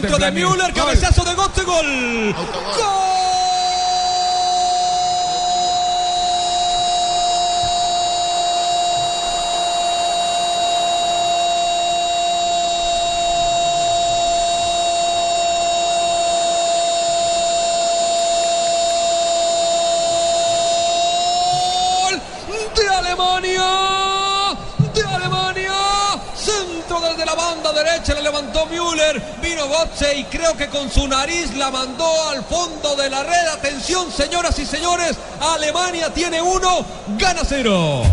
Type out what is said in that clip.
Centro de Müller, cabezazo de Götze, gol. ¡Gol! de Alemania, de Alemania, centro desde la banda derecha, le levantó Müller, vino Götze y creo que con su nariz la mandó al fondo de la red. Atención, señoras y señores, Alemania tiene uno, gana cero.